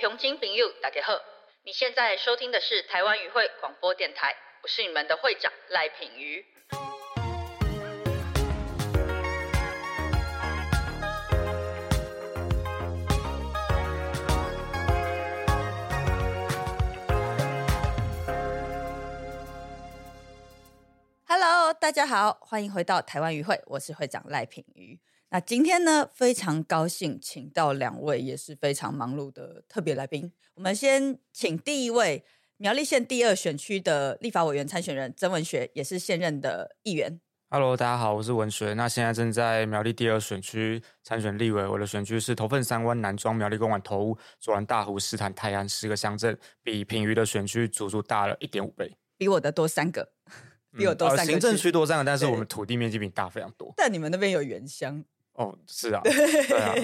乡亲朋友，大家好！你现在收听的是台湾语会广播电台，我是你们的会长赖品瑜。Hello，大家好，欢迎回到台湾语会，我是会长赖品瑜。那今天呢，非常高兴请到两位也是非常忙碌的特别来宾。我们先请第一位苗栗县第二选区的立法委员参选人曾文学，也是现任的议员。Hello，大家好，我是文学。那现在正在苗栗第二选区参选立委，我的选区是头份三湾南庄苗栗公馆头屋左岸大湖石潭泰安十个乡镇，比品瑜的选区足足大了一点五倍，比我的多三个，比我多三个、呃行政区多三个，但是我们土地面积比你大非常多。但你们那边有原乡，哦，是啊，对啊。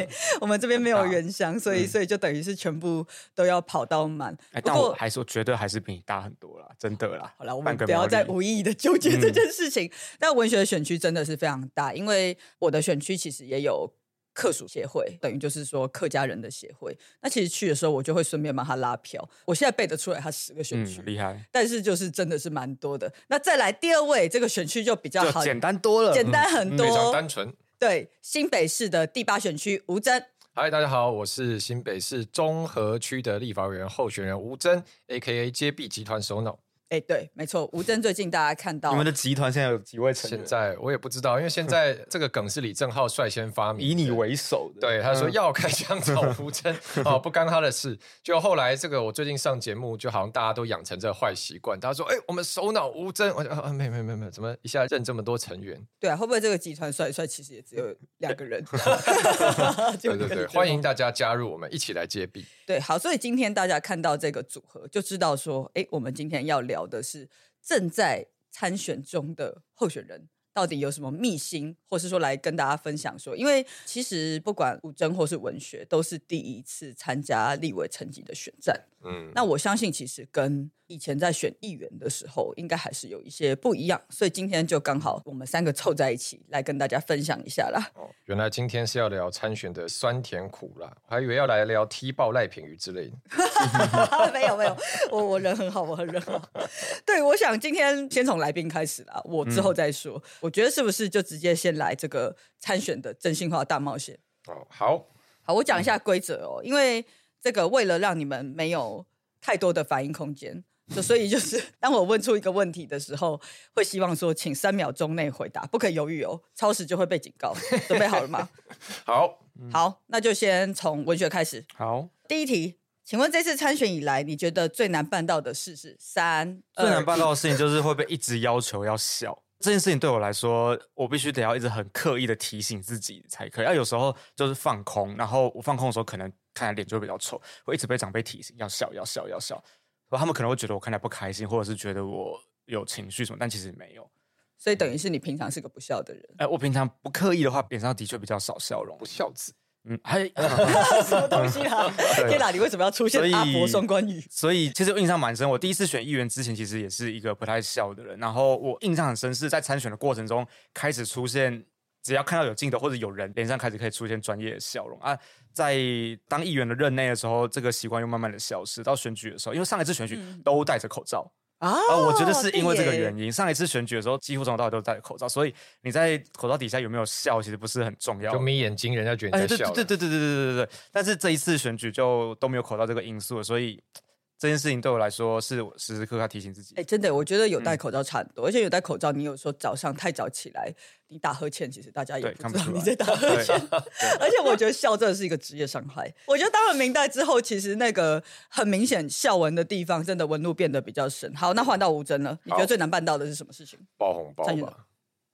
我们这边没有原乡，所以、嗯所以就等于是全部都要跑到满。哎，不过但我还是我绝对还是比你大很多啦，真的啦。好了，我半们不要再无意义的纠结这嗯件事情。但文学的选区真的是非常大，因为我的选区其实也有客属协会，等于就是说客家人的协会。那其实去的时候，我就会顺便帮他拉票。我现在背得出来他十个选区。嗯，厉害，但是就是真的是蛮多的。那再来第二位，这个选区就比较好，就简单多了。简单很多非常多。单纯。对，新北市的第八选区吴征，嗨，大家好，我是新北市中和区的立法委员候选人吴征，A.K.A. 接臂集团首脑。哎，对，没错，吴征最近大家看到你们的集团现在有几位成员？现在我也不知道，因为现在这个梗是李正浩率先发明，以你为首的，对，他说嗯要开枪找吴征 哦，不干他的事。就后来这个我最近上节目，就好像大家都养成这个坏习惯。他说：“哎、我们首脑吴征，我就啊，啊没没没没，怎么一下认这么多成员？对啊，会不会这个集团帅一帅其实也只有两个人？对对对，欢迎大家加入我们，一起来接臂。对，好，所以今天大家看到这个组合，就知道说，哎，我们今天要聊聊的是正在参选中的候选人。到底有什么秘辛，或是说来跟大家分享说？因为其实不管古筝或是文学，都是第一次参加立委层级的选战。嗯，那我相信，其实跟以前在选议员的时候，应该还是有一些不一样。所以今天就刚好我们三个凑在一起，来跟大家分享一下啦。哦，原来今天是要聊参选的酸甜苦辣，我还以为要来聊踢爆赖品妤之类的。没有没有，我我人很好，我很人很好。对，我想今天先从来宾开始啦，我之后再说。我觉得是不是就直接先来这个参选的真心话大冒险？哦，好，好，我讲一下规则哦，因为这个为了让你们没有太多的反应空间，就所以就是当我问出一个问题的时候，会希望说请三秒钟内回答，不可以犹豫哦，超时就会被警告。准备好了吗？好，好，那就先从文学开始。好。第一题，请问这次参选以来，你觉得最难办到的事是三？最难二办到的事情就是会被一直要求要笑。这件事情对我来说，我必须得要一直很刻意的提醒自己才可以。要有时候就是放空，然后我放空的时候，可能看起来脸就会比较丑，会一直被长辈提醒要笑，要笑，要笑。然后他们可能会觉得我看起来不开心，或者是觉得我有情绪什么，但其实没有。所以等于是你平常是个不笑的人。哎，我平常不刻意的话，脸上的确比较少笑容不。孝子。嗯，还 什么东西啊？天哪，你为什么要出现阿伯双关语？所以其实我印象蛮深。我第一次选议员之前，其实也是一个不太笑的人。然后我印象很深，是在参选的过程中开始出现，只要看到有镜头或者有人，脸上开始可以出现专业的笑容啊。在当议员的任内的时候，这个习惯又慢慢的消失。到选举的时候，因为上一次选举都戴着口罩。啊啊，我觉得是因为这个原因。上一次选举的时候，几乎从头到尾都戴着口罩，所以你在口罩底下有没有笑，其实不是很重要。就眯眼睛，人家觉得哎，你在笑了。对对对对对对对对对。但是这一次选举就都没有口罩这个因素了，所以这件事情对我来说是我时时刻刻提醒自己。哎，真的，我觉得有嗯戴口罩差很多，而且有戴口罩，你有时候早上太早起来，你打呵欠，其实大家也不知道看不到你在打 呵欠。而且我觉得笑真的是一个职业伤害。我觉得当了明代之后，其实那个很明显笑纹的地方，真的纹路变得比较深。好，那换到吴真了，你觉得最难办到的是什么事情？包红包参选吧。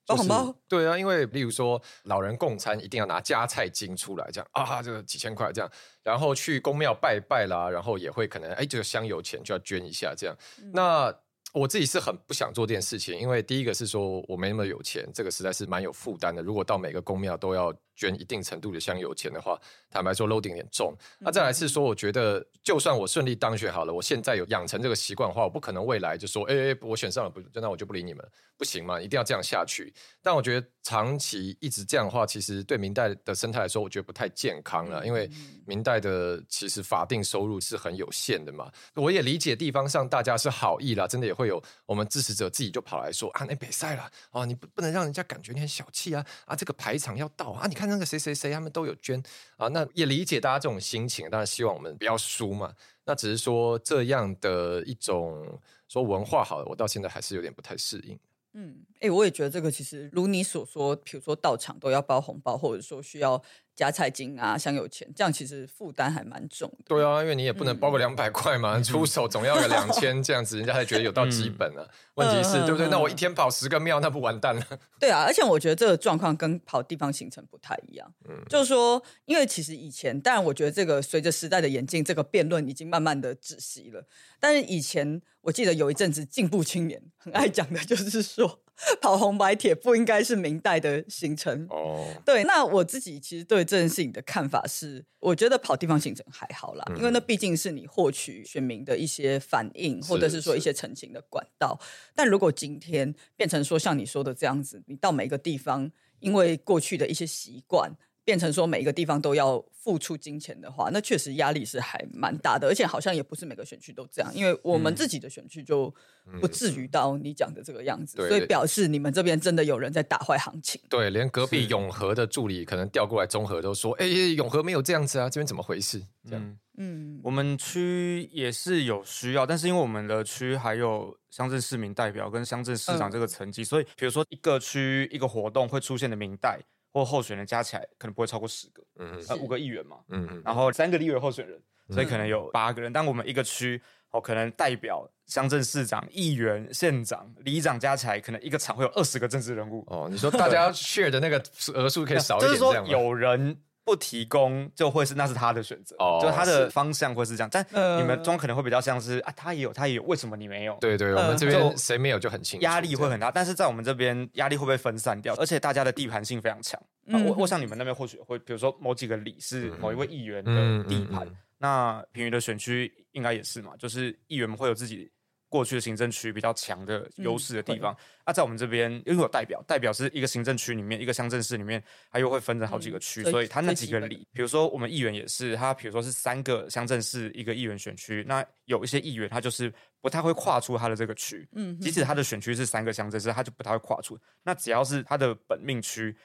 包红包就是对啊，因为例如说老人共餐一定要拿加菜金出来，这样啊，这个几千块这样，然后去公庙拜拜啦，然后也会可能哎，这个香油钱就要捐一下这样。嗯那我自己是很不想做这件事情，因为第一个是说我没那么有钱，这个实在是蛮有负担的。如果到每个公庙都要捐一定程度的香油钱的话，坦白说 loading 有点重。那再来是说，我觉得就算我顺利当选好了，我现在有养成这个习惯的话，我不可能未来就说，哎、我选上了，不，那我就不理你们，不行嘛，一定要这样下去。但我觉得长期一直这样的话，其实对明代的生态来说，我觉得不太健康了，因为明代的其实法定收入是很有限的嘛。我也理解地方上大家是好意啦，真的也会有我们支持者自己就跑来说啊，那北赛了啊，你不不能让人家感觉你很小气啊啊，这个排场要到啊，你看看那个谁谁谁他们都有捐啊，那也理解大家这种心情，当然希望我们不要输嘛。那只是说这样的一种说文化好了，我到现在还是有点不太适应。嗯，哎、我也觉得这个其实如你所说，比如说到场都要包红包，或者说需要加菜金啊、香油钱，这样其实负担还蛮重的。对啊，因为你也不能包个两百块嘛，出手总要个两千 这样子，人家才觉得有到基本啊。问题是，嗯对不对？嗯那我一天跑十个庙，那不完蛋了？对啊，而且我觉得这个状况跟跑地方行程不太一样。嗯就是说，因为其实以前，当然我觉得这个随着时代的演进，这个辩论已经慢慢的窒息了。但是以前我记得有一阵子进步青年很爱讲的就是说，跑红白铁不应该是明代的行程。哦，对，那我自己其实对这件事情的看法是，我觉得跑地方行程还好啦，因为那毕竟是你获取选民的一些反应，或者是说一些澄清的管道。但如果今天变成说像你说的这样子，你到每个地方，因为过去的一些习惯。变成说每一个地方都要付出金钱的话，那确实压力是还蛮大的，而且好像也不是每个选区都这样，因为我们自己的选区就不至于到你讲的这个样子，对所以表示你们这边真的有人在打坏行情。对，连隔壁永和的助理可能调过来中和都说：“哎、永和没有这样子啊，这边怎么回事？”这样，嗯，嗯，我们区也是有需要，但是因为我们的区还有乡镇市民代表跟乡镇市长这个层级，所以比如说一个区一个活动会出现的民代或候选人加起来可能不会超过十个，嗯呃，五个议员嘛，嗯嗯，然后三个立委候选人，所以可能有八个人。但我们一个区哦，可能代表乡镇市长、议员、县长、里长加起来，可能一个场会有二十个政治人物。哦，你说大家 share 的那个额数可以 少一点，就是说？有人不提供，就会是那是他的选择，哦就是他的方向会是这样。但呃你们中可能会比较像是啊，他也有，他也有，为什么你没有？对对，我呃们这边就谁没有就很清楚，压力会很大，但是在我们这边压力会不会分散掉？而且大家的地盘性非常强。啊嗯我我想你们那边或许会，比如说某几个里是某一位议员的嗯地盘，嗯嗯那平舆的选区应该也是嘛，就是议员们会有自己过去的行政区比较强的优势的地方。那、在我们这边，因为有代表，代表是一个行政区里面，一个乡镇市里面，它又会分成好几个区，嗯所以它那几个里，比如说我们议员也是，他比如说是三个乡镇市一个议员选区，那有一些议员他就是不太会跨出他的这个区，嗯即使他的选区是三个乡镇市，他就不太会跨出。那只要是他的本命区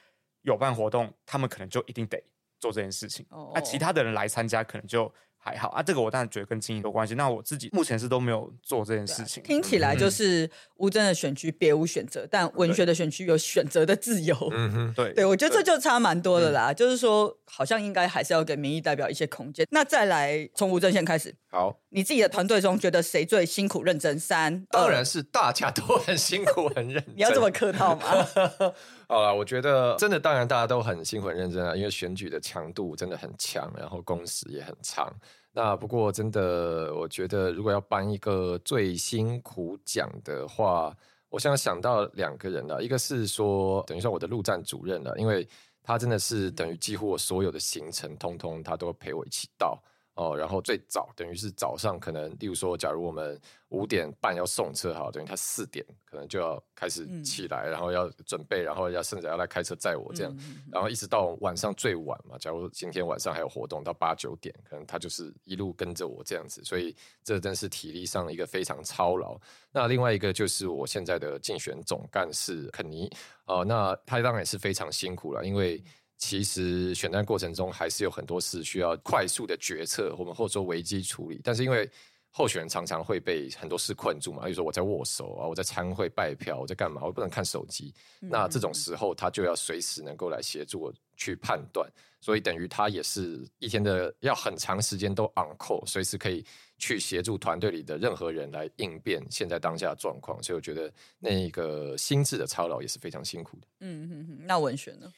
有办活动，他们可能就一定得做这件事情。哦那其他的人来参加，可能就还好啊。这个我当然觉得跟经营有关系。那我自己目前是都没有做这件事情。听起来就是乌镇的选区别无选择，但文学的选区有选择的自由。嗯哼，对对，我觉得这就差蛮多的嗯啦。就是说，好像应该还是要给民意代表一些空间。那再来从吴镇先开始，好，你自己的团队中觉得谁最辛苦认真？三，二当然是大家都很辛苦很认真。你要这么客套吗？好了，我觉得真的，当然大家都很辛苦很认真啊，因为选举的强度真的很强，然后工时也很长。那不过真的，我觉得如果要颁一个最辛苦奖的话，我想想到两个人了，一个是说等于说我的陆战主任了，因为他真的是等于几乎我所有的行程，通通他都陪我一起到。哦，然后最早等于是早上，可能例如说，假如我们五点半要送车，哈，等于他四点可能就要开始嗯起来，然后要准备，然后要甚至要来开车载我这样，嗯然后一直到晚上最晚嘛。假如今天晚上还有活动到八九点，可能他就是一路跟着我这样子，所以这真是体力上一个非常操劳。那另外一个就是我现在的竞选总干事肯尼，哦、那他当然也是非常辛苦了，因为。其实选战过程中还是有很多事需要快速的决策，我们或者说危机处理。但是因为候选人常常会被很多事困住嘛，比如说我在握手啊，我在参会拜票，我在干嘛，我不能看手机。那这种时候他就要随时能够来协助我去判断，所以等于他也是一天的要很长时间都 on call，随时可以去协助团队里的任何人来应变现在当下的状况。所以我觉得那个心智的操劳也是非常辛苦的。嗯嗯嗯，那文学呢？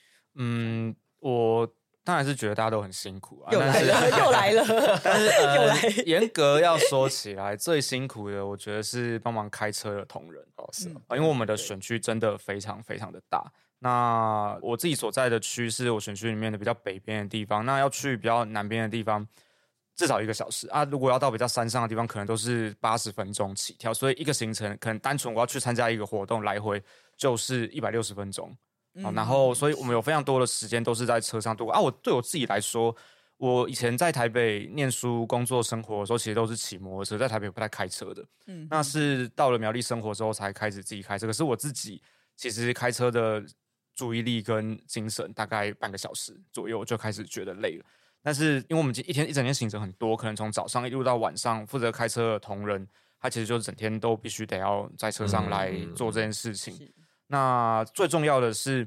嗯，我当然是觉得大家都很辛苦啊，又来了，又来了，但是 又来呃，严格要说起来，最辛苦的，我觉得是帮忙开车的同仁哦，是啊嗯啊，因为我们的选区真的非常非常的大。那我自己所在的区是我选区里面的比较北边的地方，那要去比较南边的地方，至少一个小时啊。如果要到比较山上的地方，可能都是八十分钟起跳。所以一个行程可能单纯我要去参加一个活动，来回就是一百六十分钟。啊，然后所以我们有非常多的时间都是在车上度过啊。我对我自己来说，我以前在台北念书、工作、生活的时候，其实都是骑摩托车，在台北不太开车的。嗯，那是到了苗栗生活之后才开始自己开车。可是我自己其实开车的注意力跟精神大概半个小时左右就开始觉得累了。但是因为我们一天一整天行程很多，可能从早上一路到晚上，负责开车的同仁，他其实就是整天都必须得要在车上来做这件事情。那最重要的是，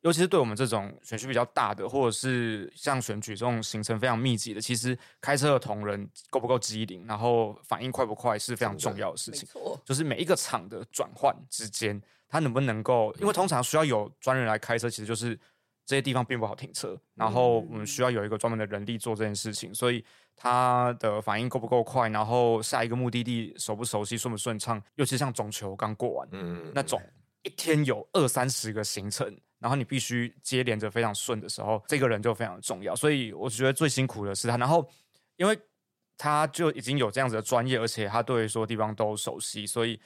尤其是对我们这种选区比较大的，或者是像选举这种行程非常密集的，其实开车的同仁够不够机灵，然后反应快不快是非常重要的事情。就是每一个场的转换之间，他能不能够，因为通常需要有专人来开车，其实就是这些地方并不好停车，然后我们需要有一个专门的人力做这件事情，所以他的反应够不够快，然后下一个目的地熟不熟悉、顺不顺畅，尤其像中球刚过完，嗯，那种。一天有二三十个行程，然后你必须接连着非常顺的时候，这个人就非常重要。所以我觉得最辛苦的是他。然后，因为他就已经有这样子的专业，而且他对所有地方都熟悉，所以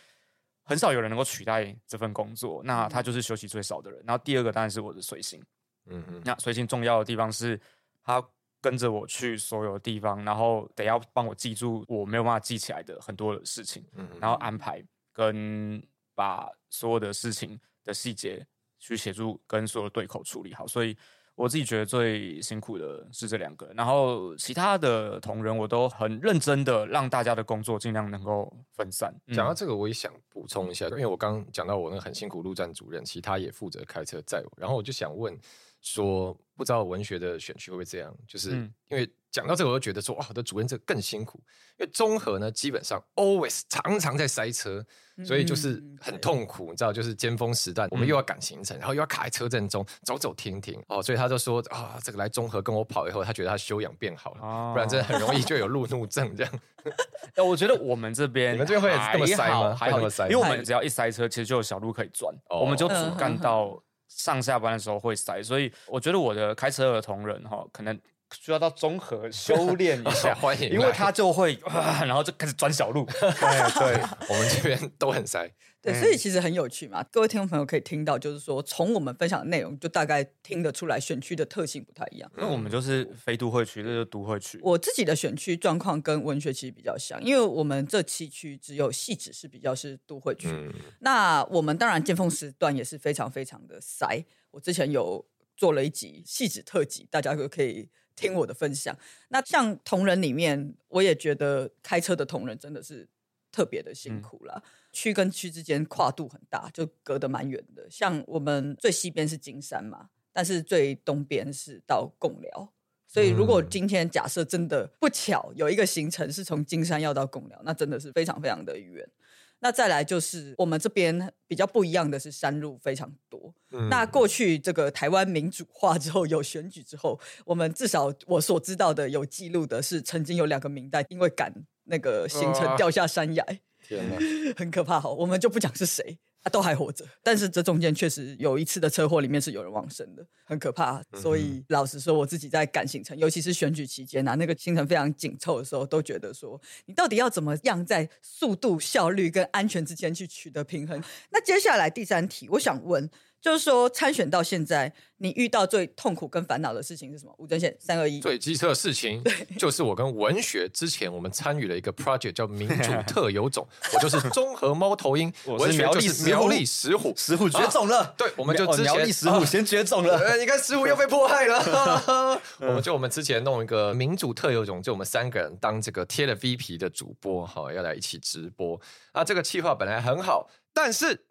很少有人能够取代这份工作。那他就是休息最少的人。然后第二个当然是我的随行，嗯嗯，那随行重要的地方是他跟着我去所有地方，然后得要帮我记住我没有办法记起来的很多的事情，嗯，然后安排跟。把所有的事情的细节去协助跟所有对口处理好，所以我自己觉得最辛苦的是这两个，然后其他的同仁我都很认真的让大家的工作尽量能够分散。讲到这个，我也想补充一下，因为我刚讲到我那很辛苦陆战主任，其他也负责开车载我，然后我就想问说，不知道文学的选区会不会这样？就是因为。讲到这个，我就觉得说，哇，我的主任这更辛苦，因为综合呢，基本上 always 常常在塞车，所以就是很痛苦，你知道，就是尖峰时段，我们又要赶行程，然后又要卡在车阵中走走停停，哦，所以他就说啊，这个来综合跟我跑以后，他觉得他修养变好了，不然真的很容易就有路怒症这样。哎，我觉得我们这边 你们这边会这么塞吗？还这么塞？因为我们只要一塞车，其实就有小路可以钻，我们就主干到上下班的时候会塞，所以我觉得我的开车的同仁哈，可能。需要到综合 修炼一下，欢迎，因为他就会，然后就开始钻小路。对 对，我们这边都很塞。对，所以其实很有趣嘛。各位听众朋友可以听到，就是说从我们分享的内容，就大概听得出来选区的特性不太一样。因为我们就是非都会区，这是都会区。我自己的选区状况跟文学其实比较像，因为我们这七区只有细致是比较是都会区。那我们当然尖峰时段也是非常非常的塞。我之前有做了一集细致特辑，大家就可以。听我的分享，那像同仁里面，我也觉得开车的同仁真的是特别的辛苦了。区跟区之间跨度很大，就隔得蛮远的。像我们最西边是金山嘛，但是最东边是到贡寮，所以如果今天假设真的不巧有一个行程是从金山要到贡寮，那真的是非常非常的远。那再来就是我们这边比较不一样的是山路非常多。那过去这个台湾民主化之后有选举之后，我们至少我所知道的有记录的是，曾经有两个明代因为赶那个行程掉下山崖，天哪，很可怕。好，我们就不讲是谁。啊，都还活着，但是这中间确实有一次的车祸，里面是有人亡生的，很可怕。所以老实说，我自己在赶行程，尤其是选举期间啊，那个行程非常紧凑的时候，都觉得说，你到底要怎么样在速度、效率跟安全之间去取得平衡？那接下来第三题，我想问。就是说，参选到现在，你遇到最痛苦跟烦恼的事情是什么？吴尊宪，三二一。最机车的事情，就是我跟文学之前我们参与了一个 project 叫民主 特有种，我就是综合猫头鹰，文学就是苗栗石虎，石虎绝种了。对，我们就之前石虎先绝种了。你看石虎又被迫害了。我们就我们之前弄一个民主特有种，就我们三个人当这个贴了 V P 的主播，哈，要来一起直播。啊，这个计划本来很好，但是。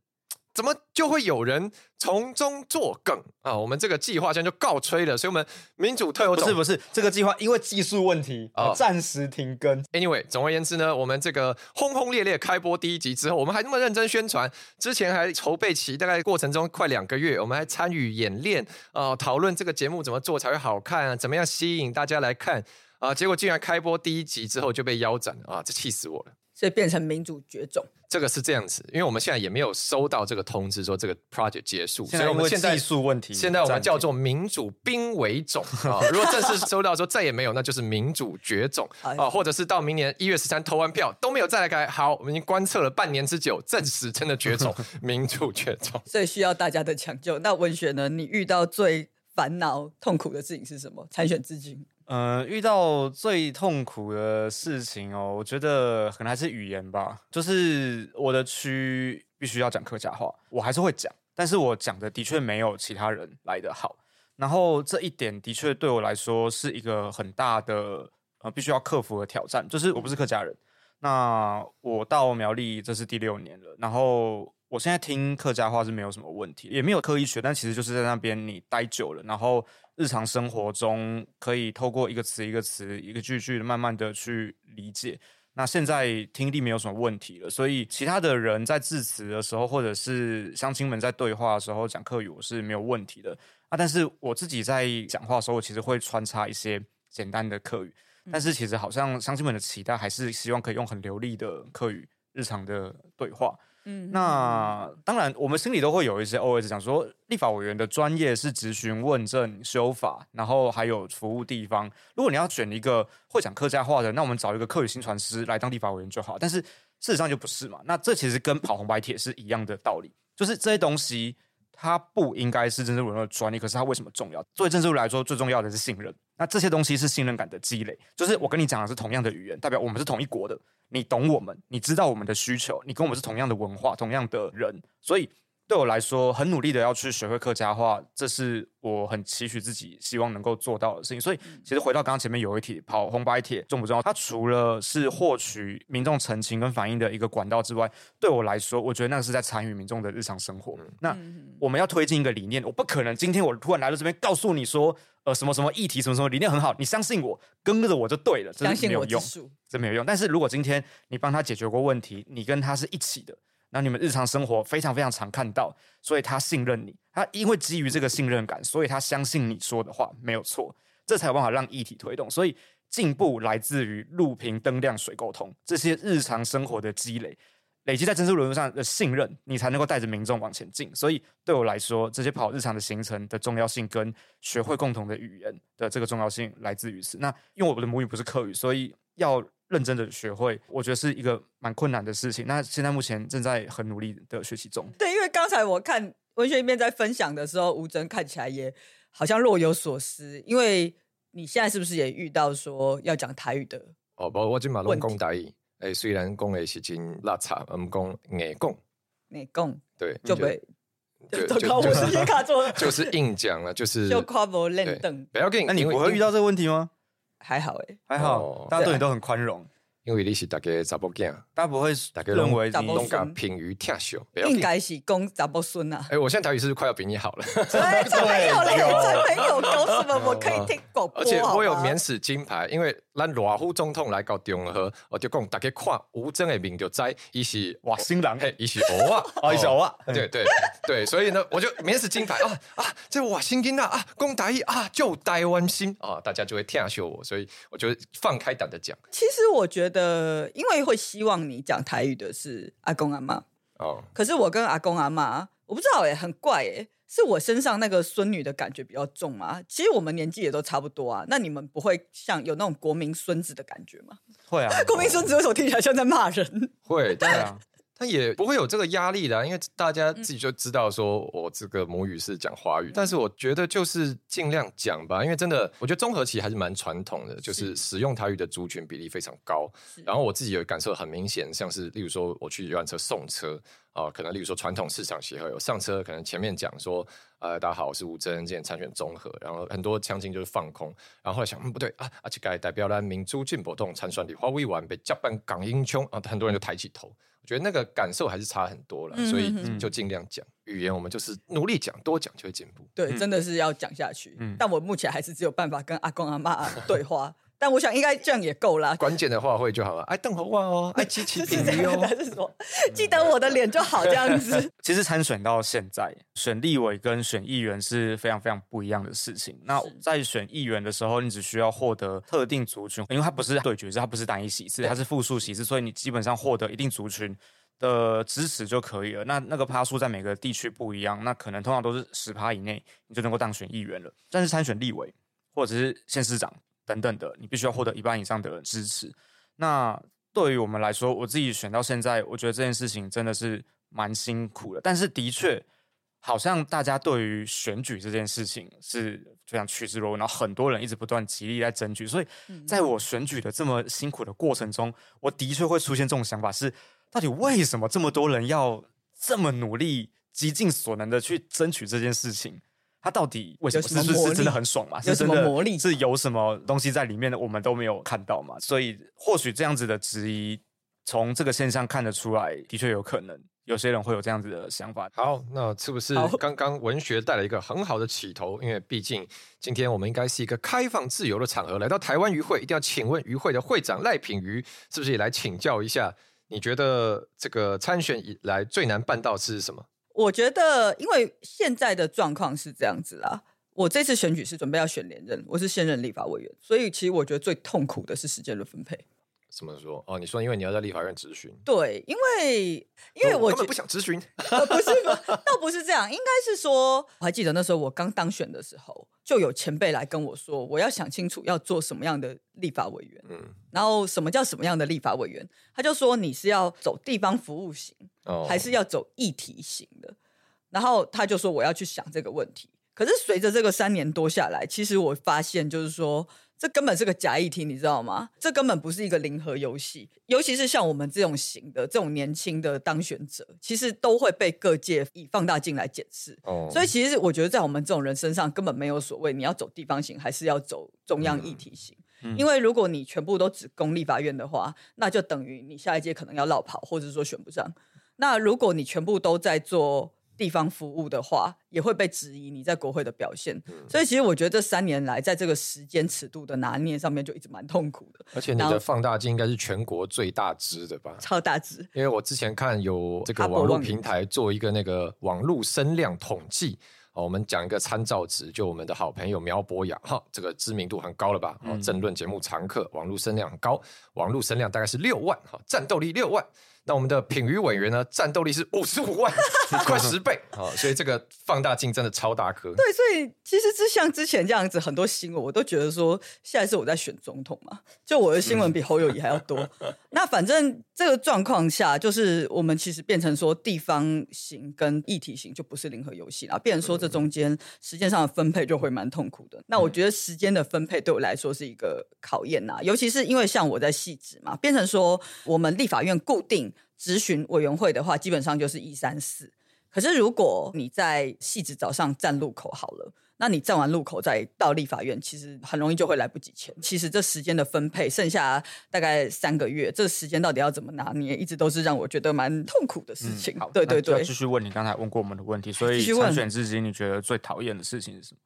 怎么就会有人从中作梗啊？我们这个计划现在就告吹了，所以我们民主特有种不是不是这个计划因为技术问题啊暂时停更。Anyway，总而言之呢，我们这个轰轰烈烈开播第一集之后，我们还那么认真宣传，之前还筹备期大概过程中快两个月，我们还参与演练啊，讨论这个节目怎么做才会好看，啊，怎么样吸引大家来看啊？结果竟然开播第一集之后就被腰斩啊！这气死我了。所以变成民主绝种。这个是这样子，因为我们现在也没有收到这个通知说这个 project 结束，所以我们现在技术问题，现在我们叫做民主兵为种啊。如果正式收到说再也没有，那就是民主绝种哎啊，或者是到明年一月十三投完票都没有再来开。好，我们已经观测了半年之久，证实真的绝种，民主绝种。所以需要大家的抢救。那文学呢？你遇到最烦恼、痛苦的事情是什么？参选至今，呃，遇到最痛苦的事情哦，我觉得可能还是语言吧。就是我的区必须要讲客家话，我还是会讲，但是我讲的的确没有其他人来的好。然后这一点的确对我来说是一个很大的呃必须要克服的挑战。就是我不是客家人，那我到苗栗这是第六年了，然后我现在听客家话是没有什么问题，也没有刻意学，但其实就是在那边你待久了，然后日常生活中可以透过一个词一个词一个句句慢慢的去理解。那现在听力没有什么问题了，所以其他的人在致辞的时候，或者是乡亲们在对话的时候讲客语，我是没有问题的啊。但是我自己在讲话的时候，我其实会穿插一些简单的客语，但是其实好像乡亲们的期待还是希望可以用很流利的客语日常的对话。嗯，那当然，我们心里都会有一些 OS 讲说，立法委员的专业是咨询、问政、修法，然后还有服务地方。如果你要选一个会讲客家话的，那我们找一个客语新传师来当立法委员就好。但是事实上就不是嘛？那这其实跟跑红白帖是一样的道理，就是这些东西它不应该是政治委员的专利，可是它为什么重要？作为政治来说，最重要的是信任。那这些东西是信任感的积累，就是我跟你讲的是同样的语言，代表我们是同一国的。你懂我们，你知道我们的需求，你跟我们是同样的文化，同样的人，所以对我来说，很努力的要去学会客家话，这是我很期许自己希望能够做到的事情。所以，其实回到刚刚前面有一题，跑红白帖重不重要？它除了是获取民众澄清跟反映的一个管道之外，对我来说，我觉得那个是在参与民众的日常生活。那我们要推进一个理念，我不可能今天我突然来到这边告诉你说，呃，什么什么议题，什么什么理念很好，你相信我，跟着我就对了，这相是没有用。信我之术。这没有用。但是如果今天你帮他解决过问题，你跟他是一起的，那你们日常生活非常非常常看到，所以他信任你，他因为基于这个信任感，所以他相信你说的话没有错，这才有办法让议题推动。所以进步来自于路平灯亮水沟通这些日常生活的积累。累积在政治论文上的信任，你才能够带着民众往前进。所以对我来说，这些跑日常的行程的重要性，跟学会共同的语言的这个重要性来自于此。那因为我的母语不是客语，所以要认真的学会，我觉得是一个蛮困难的事情。那现在目前正在很努力的学习中。对，因为刚才我看文学一面在分享的时候，吴真看起来也好像若有所思，因为你现在是不是也遇到说要讲台语的？哦，不，我今嘛拢讲台语，诶，虽然讲的是真拉差，唔讲硬讲，硬讲对，就被就就就时间卡住了，就是硬讲了，就是就夸我对认凳，不要紧，那你因为不会遇到这个问题吗？还好哎、还好，哦大家对你都很宽容，因为你是大家查甫囝，大家不会大家认为你查某拢甲平于听小，不要紧。应该是公查不孙啊。哎，我现在台语是不是快要比你好了？才才没有嘞，有才没有，搞什么？我可以听广播，而且我有免死金牌，因为咱罗副总统来到中和，我就讲大家看吴征的名就知，伊是哇新郎嘿，伊是偶啊，哦，一手啊，对对对，所以呢，我就免死金牌啊啊，这哇新金啊啊，公台语啊，就台湾心啊，大家就会听秀我，所以我就放开胆的讲其实我觉得，因为会希望你讲台语的是阿公阿妈，哦。可是我跟阿公阿妈，我不知道哎、很怪哎、是我身上那个孙女的感觉比较重吗？其实我们年纪也都差不多啊，那你们不会像有那种国民孙子的感觉吗？会啊，国民孙子为什么听起来像在骂人？会，对但啊，但也不会有这个压力的，因为大家自己就知道说我这个母语是讲华语，但是我觉得就是尽量讲吧，因为真的，我觉得综合其实还是蛮传统的，就是使用台语的族群比例非常高。然后我自己有感受很明显，像是例如说我去游览车送车啊、可能例如说传统市场协会有上车，可能前面讲说呃大家好，我是吴真，今天参选综合，然后很多枪金就是放空，然后后来想嗯不对啊，而且该代表了民主进步动参选的华为完被加班港英雄啊，很多人就抬起头。我觉得那个感受还是差很多了，嗯所以就尽量讲语言，我们就是努力讲，多讲就会进步。对，嗯真的是要讲下去。嗯但我目前还是只有办法跟阿公阿妈 对话，但我想应该这样也够啦。关键的话会就好了。爱邓红袜哦，爱七七平鱼哦。还是说记得我的脸就好这样子？其实参选到现在，选立委跟选议员是非常非常不一样的事情。那在选议员的时候，你只需要获得特定族群，因为它不是对决制，它不是单一席次，它是复数席次，所以你基本上获得一定族群的支持就可以了。那那个趴数在每个地区不一样，那可能通常都是十趴以内，你就能够当选议员了。但是参选立委或者是县市长。等等的，你必须要获得一半以上的支持。那对于我们来说，我自己选到现在，我觉得这件事情真的是蛮辛苦的。但是的确，好像大家对于选举这件事情是非常趋之若鹜，然后很多人一直不断极力在争取。所以，在我选举的这么辛苦的过程中，我的确会出现这种想法：是到底为什么这么多人要这么努力、极尽所能的去争取这件事情？他到底为什么是是真的很爽嘛？有什么魔力？是有什么东西在里面的？我们都没有看到嘛？所以或许这样子的质疑，从这个现象看得出来，的确有可能有些人会有这样子的想法。好，那是不是刚刚文学带了一个很好的起头？因为毕竟今天我们应该是一个开放自由的场合，来到台湾渔会，一定要请问渔会的会长赖品瑜，是不是也来请教一下？你觉得这个参选以来最难办到是什么？我觉得，因为现在的状况是这样子啦。我这次选举是准备要选连任，我是现任立法委员，所以其实我觉得最痛苦的是时间的分配。怎么说？哦，你说因为你要在立法院质询？对，因为因为我根本不想质询，不是，倒不是这样，应该是说，我还记得那时候我刚当选的时候，就有前辈来跟我说，我要想清楚要做什么样的立法委员，嗯，然后什么叫什么样的立法委员，他就说你是要走地方服务型，还是要走议题型的，然后他就说我要去想这个问题。可是随着这个三年多下来，其实我发现就是说。这根本是个假议题，你知道吗？这根本不是一个零和游戏，尤其是像我们这种型的、这种年轻的当选者，其实都会被各界以放大镜来检视。哦，所以其实我觉得在我们这种人身上，根本没有所谓你要走地方型还是要走中央议题型。因为如果你全部都只攻立法院的话，那就等于你下一届可能要落跑，或者说选不上。那如果你全部都在做。地方服务的话，也会被质疑你在国会的表现。所以，其实我觉得这三年来，在这个时间尺度的拿捏上面，就一直蛮痛苦的。而且，你的放大镜应该是全国最大支的吧？超大支。因为我之前看有这个网络平台做一个那个网络声量统计，我们讲一个参照值，就我们的好朋友苗博雅，哈，这个知名度很高了吧？哦，政论节目常客，网络声量很高，网络声量大概是六万，哈，战斗力六万。那我们的品鱼委员呢？战斗力是五十五万，快十倍 啊！所以这个放大镜真的超大颗。对，所以其实之像之前这样子，很多新闻我都觉得说，下一次我在选总统嘛，就我的新闻比侯友谊还要多。那反正这个状况下，就是我们其实变成说地方型跟议题型就不是零和游戏了，变成说这中间时间上的分配就会蛮痛苦的。那我觉得时间的分配对我来说是一个考验呐，尤其是因为像我在细致嘛，变成说我们立法院固定。咨询委员会的话，基本上就是一三四。可是如果你在戏子早上站路口好了，那你站完路口再到立法院，其实很容易就会来不及签。其实这时间的分配，剩下大概三个月，这时间到底要怎么拿捏，一直都是让我觉得蛮痛苦的事情。对对对，继续问你刚才问过我们的问题，所以参选至今，你觉得最讨厌的事情是什么？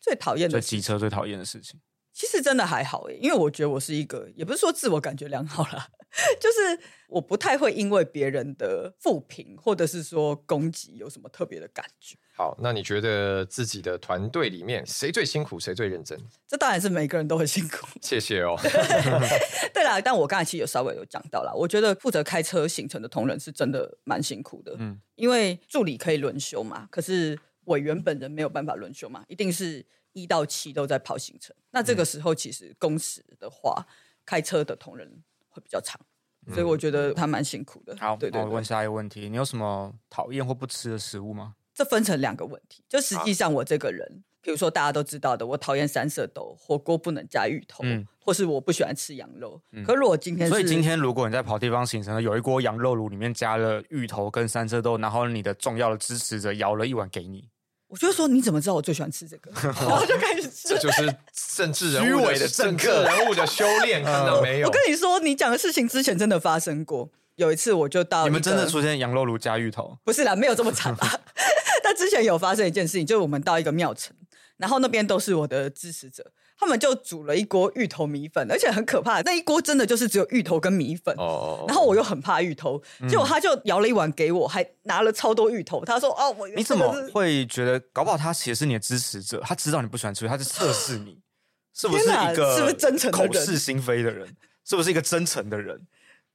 最讨厌的机车最讨厌的事情。其实真的还好诶，因为我觉得我是一个，也不是说自我感觉良好啦，就是我不太会因为别人的负评或者是说攻击有什么特别的感觉。好，那你觉得自己的团队里面谁最辛苦，谁最认真？这当然是每个人都很辛苦。谢谢哦。对啦，但我刚才其实有稍微有讲到啦，我觉得负责开车行程的同仁是真的蛮辛苦的。嗯，因为助理可以轮休嘛，可是委员本人没有办法轮休嘛，一定是。一到七都在跑行程，那这个时候其实工时的话，开车的同仁会比较长，所以我觉得他蛮辛苦的。好，对对。我问下一个问题，你有什么讨厌或不吃的食物吗？这分成两个问题，就实际上我这个人，比如说大家都知道的，我讨厌三色豆，火锅不能加芋头，嗯，或是我不喜欢吃羊肉。可如果今天，所以今天如果你在跑地方行程，有一锅羊肉炉，里面加了芋头跟三色豆，然后你的重要的支持者舀了一碗给你。我就说你怎么知道我最喜欢吃这个？然后就开始吃。这就是 政治人物的政客人物的修炼，看到没有？我跟你说，你讲的事情之前真的发生过。有一次我就到你们真的出现羊肉炉加芋头？不是啦，没有这么惨吧？但之前有发生一件事情，就是我们到一个庙城，然后那边都是我的支持者，他们就煮了一锅芋头米粉，而且很可怕，那一锅真的就是只有芋头跟米粉。哦，然后我又很怕芋头，结果他就舀了一碗给我，还拿了超多芋头。他说：“哦，我你怎么会觉得搞不好他其实是你的支持者？他知道你不喜欢吃，他是测试你是不是一个是不是真诚的口是心非的人，是不是一个真诚的人？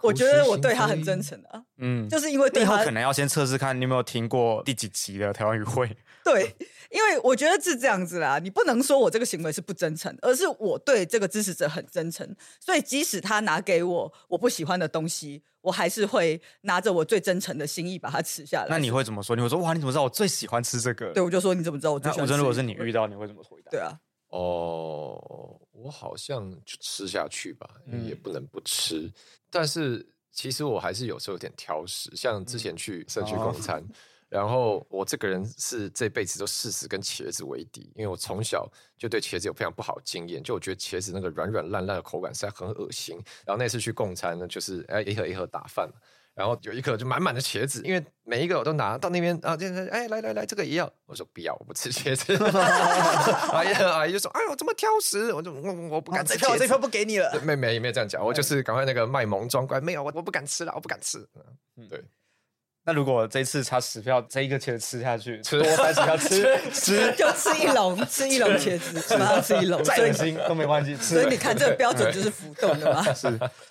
我觉得我对他很真诚啊，嗯，就是因为以后对他可能要先测试看你有没有听过第几集的台湾语会。对，因为我觉得是这样子啦，你不能说我这个行为是不真诚，而是我对这个支持者很真诚，所以即使他拿给我我不喜欢的东西，我还是会拿着我最真诚的心意把它吃下来。那你会怎么说？你会说哇，你怎么知道我最喜欢吃这个？对我就说你怎么知道我最那喜欢吃？吴真如果是你遇到，你会怎么回答？对啊，哦，我好像就吃下去吧，因为也嗯不能不吃。但是其实我还是有时候有点挑食，像之前去社区哦共餐，然后我这个人是这辈子都誓死跟茄子为敌，因为我从小就对茄子有非常不好的经验，就我觉得茄子那个软软烂烂的口感实在很恶心。然后那次去共餐呢，就是哎一盒一盒打饭嘛。然后有一颗就满满的茄子，因为每一个我都拿到那边啊，就是哎来来来，这个也要。我说不要，我不吃茄子。阿姨阿姨就说：“哎呦，这么挑食！”我就我我不敢吃茄子。不给你了。妹妹也没有这样讲，我就是赶快那个卖萌装乖，没有我我不敢吃了，我不敢吃。嗯对，那如果这次差十票，这一个茄子吃下去，吃多三十票吃吃，就吃一笼，吃一笼茄子，马上吃一笼。所以再恶心都没关系，吃。所以你看，这个标准就是浮动的嘛。是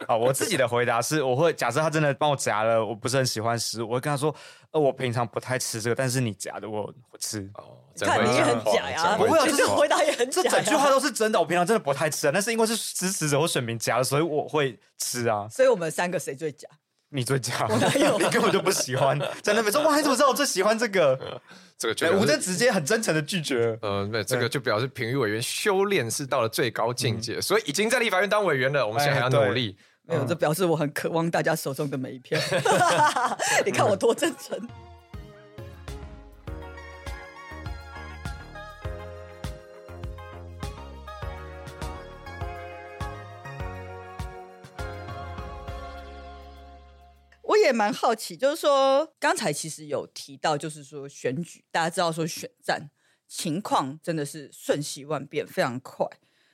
啊，我自己的回答是，我会假设他真的帮我夹了，我不是很喜欢食物，我会跟他说，呃，我平常不太吃这个，但是你夹的我我吃。哦，你看你也很假呀，不会啊这是你这回答也很假。这整句话都是真的，我平常真的不太吃啊，但是因为是支持者或选民夹的，所以我会吃啊。所以我们三个谁最假？你最夹，哪有 你根本就不喜欢，在那边说 哇，你怎么知道我最喜欢这个？这个就对，表示吴真直接很真诚的拒绝。呃，没这个就表示评议委员修炼是到了最高境界，所以已经在立法院当委员了，我们现在还要努力。没有，这表示我很渴望大家手中的每一票。你看我多真诚。也蛮好奇，就是说刚才其实有提到，就是说选举，大家知道说选战情况真的是瞬息万变，非常快。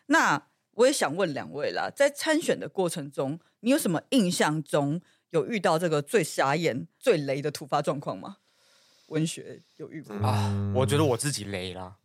那我也想问两位啦，在参选的过程中，你有什么印象中有遇到这个最傻眼、最雷的突发状况吗？文学有遇过？啊，我觉得我自己雷啦，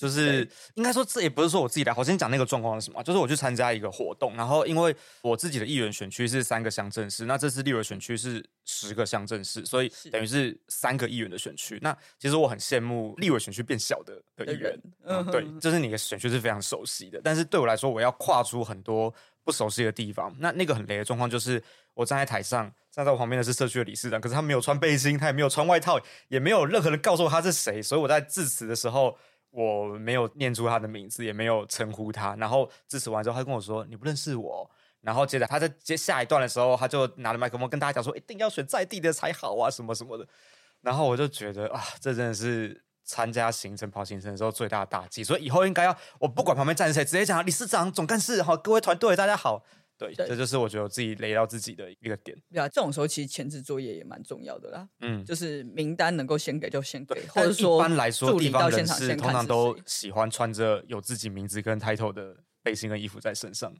就是应该说这也不是说我自己来，我先讲那个状况是什么，就是我去参加一个活动，然后因为我自己的议员选区是三个乡镇市，那这次立委选区是十个乡镇市，所以等于是三个议员的选区。那其实我很羡慕立委选区变小的的议员，嗯对，就是你的选区是非常熟悉的，但是对我来说，我要跨出很多不熟悉的地方。那那个很雷的状况就是，我站在台上，站在我旁边的是社区的理事长，可是他没有穿背心，他也没有穿外套，也没有任何人告诉我他是谁，所以我在致辞的时候。我没有念出他的名字，也没有称呼他。然后致辞完之后，他跟我说：“你不认识我。”然后接着他在接下一段的时候，他就拿着麦克风跟大家讲说：“一定要选在地的才好啊，什么什么的。”然后我就觉得啊，这真的是参加行程跑行程的时候最大的大忌。所以以后应该要，我不管旁边站谁，直接讲理事长、总干事好，各位团队大家好。对，对这就是我觉得我自己雷到自己的一个点。对啊，这种时候其实前置作业也蛮重要的啦，嗯，就是名单能够先给就先给，或者说一般来说，地方人现场先士通常都喜欢穿着有自己名字跟 title 的背心跟衣服在身上。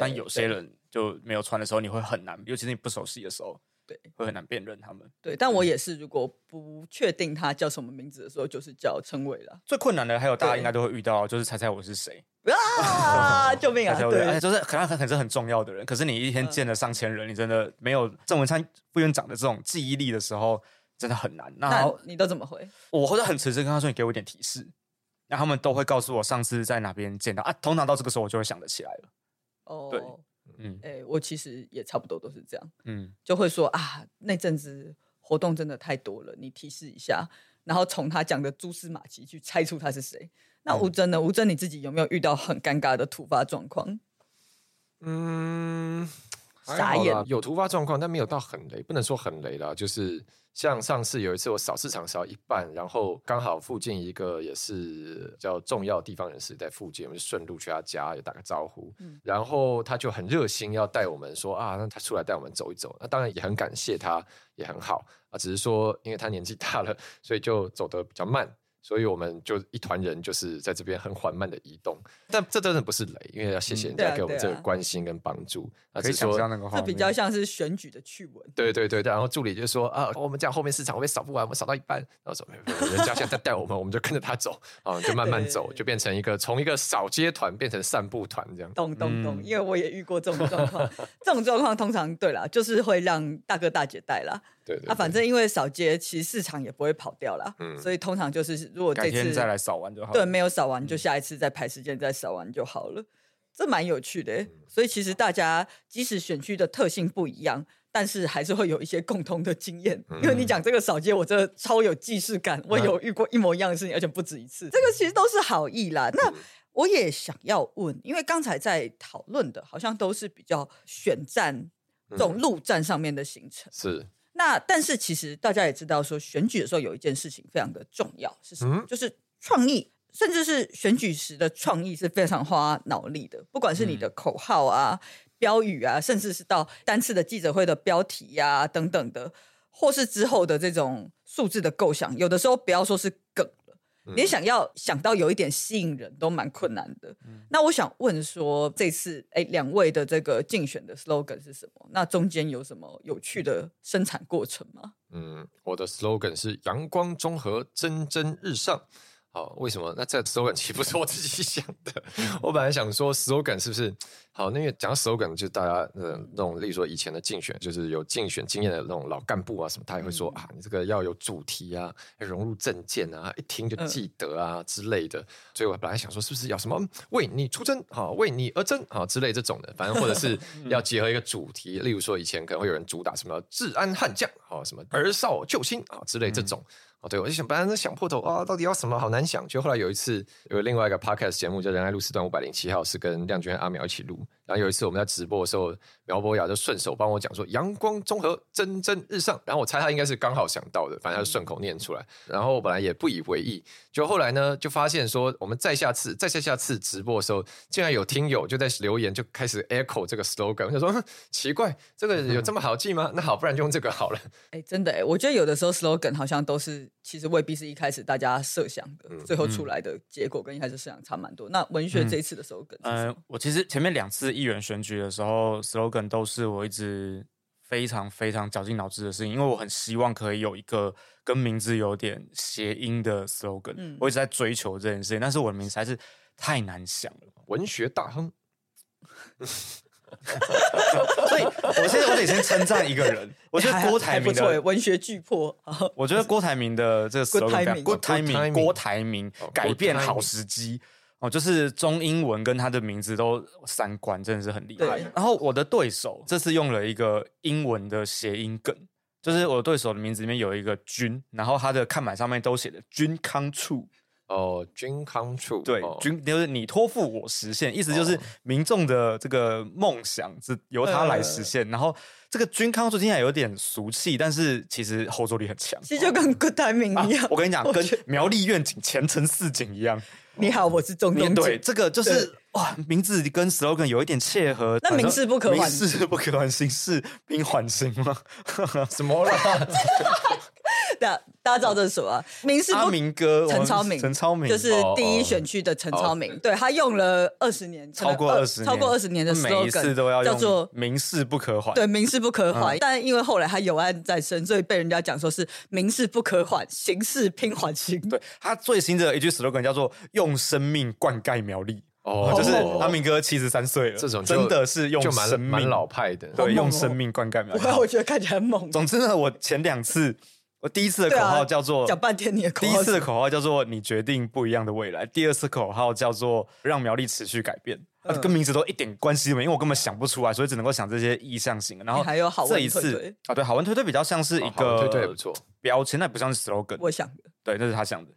但有些人就没有穿的时候，你会很难，尤其是你不熟悉的时候，对，会很难辨认他们。对，但我也是，如果不确定他叫什么名字的时候，就是叫称谓了。最困难的还有大家对应该都会遇到，就是猜猜我是谁。啊！救命啊！猜猜我是，哎，对，就是可能可能是很重要的人，可是你一天嗯见了上千人，你真的没有郑文灿副院长的这种记忆力的时候，真的很难。然那你都怎么回？我会很迟迟跟他说：“你给我一点提示。”然后他们都会告诉我上次在哪边见到啊。通常到这个时候，我就会想得起来了。哦，对嗯哎，我其实也差不多都是这样，嗯，就会说啊，那阵子活动真的太多了，你提示一下，然后从他讲的蛛丝马迹去猜出他是谁。那嗯吴真呢？吴真你自己有没有遇到很尴尬的突发状况？嗯，还傻眼好啦有突发状况，但没有到很雷，不能说很雷啦。就是像上次有一次我扫市场扫一半，然后刚好附近一个也是比较重要的地方人士在附近，我们就顺路去他家也打个招呼，嗯然后他就很热心要带我们说啊，那他出来带我们走一走。那当然也很感谢他，也很好啊，只是说因为他年纪大了，所以就走得比较慢。所以我们就一团人就是在这边很缓慢的移动。但这真的不是雷，因为要谢谢人家给我们这个关心跟帮助。啊，可以想只是说这比较像是选举的趣闻。对对对，然后助理就说啊，我们这样后面市场会被扫不完，我们扫到一半，然后说没有没有人家现在在带我们，我们就跟着他走啊，就慢慢走，对就变成一个从一个扫街团变成散步团这样。懂懂懂，嗯因为我也遇过这种状况。这种状况通常对啦，就是会让大哥大姐带啦。对对啊，反正因为扫街，其实市场也不会跑掉啦。嗯所以通常就是如果这次天再来扫完就好。对，没有扫完，就下一次再排时间再扫完就好了。这蛮有趣的所以其实大家即使选区的特性不一样，但是还是会有一些共通的经验。嗯因为你讲这个扫街，我真的超有既视感，我有遇过一模一样的事情，而且不止一次。这个其实都是好意啦。那我也想要问，因为刚才在讨论的，好像都是比较选战这种陆战上面的行程。是那但是其实大家也知道，说选举的时候有一件事情非常的重要，是什么？嗯就是创意，甚至是选举时的创意是非常花脑力的。不管是你的口号啊、标语啊，甚至是到单次的记者会的标题呀、啊、等等的，或是之后的这种数字的构想，有的时候不要说是梗了。连想要想到有一点吸引人都蛮困难的。那我想问说，这次哎两位的这个竞选的 slogan 是什么？那中间有什么有趣的生产过程吗？嗯，我的 slogan 是阳光综合蒸蒸日上。好，为什么？那这 slogan 其实不是我自己想的。我本来想说 slogan 是不是好？那因为讲到 slogan，就大家呃那种，例如说以前的竞选，就是有竞选经验的那种老干部啊什么，他也会说、啊，你这个要有主题啊，要融入政见啊，一听就记得啊、之类的。所以我本来想说，是不是要什么嗯为你出征啊，为你而争啊之类这种的，反正或者是 要结合一个主题，例如说以前可能会有人主打什么治安悍将啊，什么儿少救星啊之类这种。对，我就想，本来在想破头啊，到底要什么好难想。就后来有一次有另外一个 podcast 节目叫《仁爱路四段五百零七号》，是跟亮君阿苗一起录。然后有一次我们在直播的时候，苗博雅就顺手帮我讲说“阳光综合蒸蒸日上”，然后我猜他应该是刚好想到的，反正他就顺口念出来。然后我本来也不以为意，就后来呢，就发现说我们再下次、再下下次直播的时候，竟然有听友就在留言就开始 echo 这个 slogan，我就说奇怪，这个有这么好记吗？那好，不然就用这个好了。哎，真的哎，我觉得有的时候 slogan 好像都是其实未必是一开始大家设想的，最后出来的结果跟一开始设想差蛮多。那文学这一次的 slogan 嗯、么？我其实前面两次议员选举的时候，slogan 都是我一直非常非常绞尽脑汁的事情，因为我很希望可以有一个跟名字有点谐音的 slogan，、嗯。我一直在追求这件事情，但是我的名字还是太难想了，文学大亨，所以我现在我得先称赞一个人，我觉得郭台铭的。文学巨破。我觉得郭台铭的这个 slogan 非常 timing Good Good timing，timing 郭台铭哦改变好时机哦，就是中英文跟他的名字都三观，真的是很厉害。然后我的对手这次用了一个英文的谐音梗，就是我的对手的名字里面有一个君，然后他的看板上面都写的君康处，哦，君康处，对，哦君就是你托付我实现，意思就是哦民众的这个梦想是由他来实现。然后这个君康处听起来有点俗气，但是其实后坐力很强。其实就跟 Good Timing 一样。啊我跟你讲，跟苗栗愿景前程似锦一样。你好，我是钟你对，东锦。这个就是哇，名字跟 slogan 有一点切合。那名事不可缓名事不可缓，刑事并缓刑吗？什么啦？大家大家知道这是什么？啊？民事阿不明哥，陈超明，陈超明就是哦第一哦选区的陈超明，哦。对他用了二十年，超过二十，超过二十年的每一 slogan，次都要叫做民事不可缓。对，民事不可嗯。缓，但因为后来他有案在身，所以被人家讲说是民事不可缓，刑事拼缓刑。对，他最新的一句 slogan 叫做“用生命灌溉苗栗”，哦。就是阿明哥七十三岁了，这种真的是用生命。蛮老派的，对，哦。用生命灌溉苗栗。我我觉得看起来很猛，总之呢，我前两次，我第一次的口号叫做讲半天你的口第一次的口号叫做“你决定不一样的未来”，第二次口号叫做“让苗栗持续改变”，跟名字都一点关系都没有，因为我根本想不出来，所以只能够想这些意象型的。然后还有好这一次推推啊，对，好文推推比较像是一个推推也不错。标签，那不像是 slogan，我想的。对，那是他想的。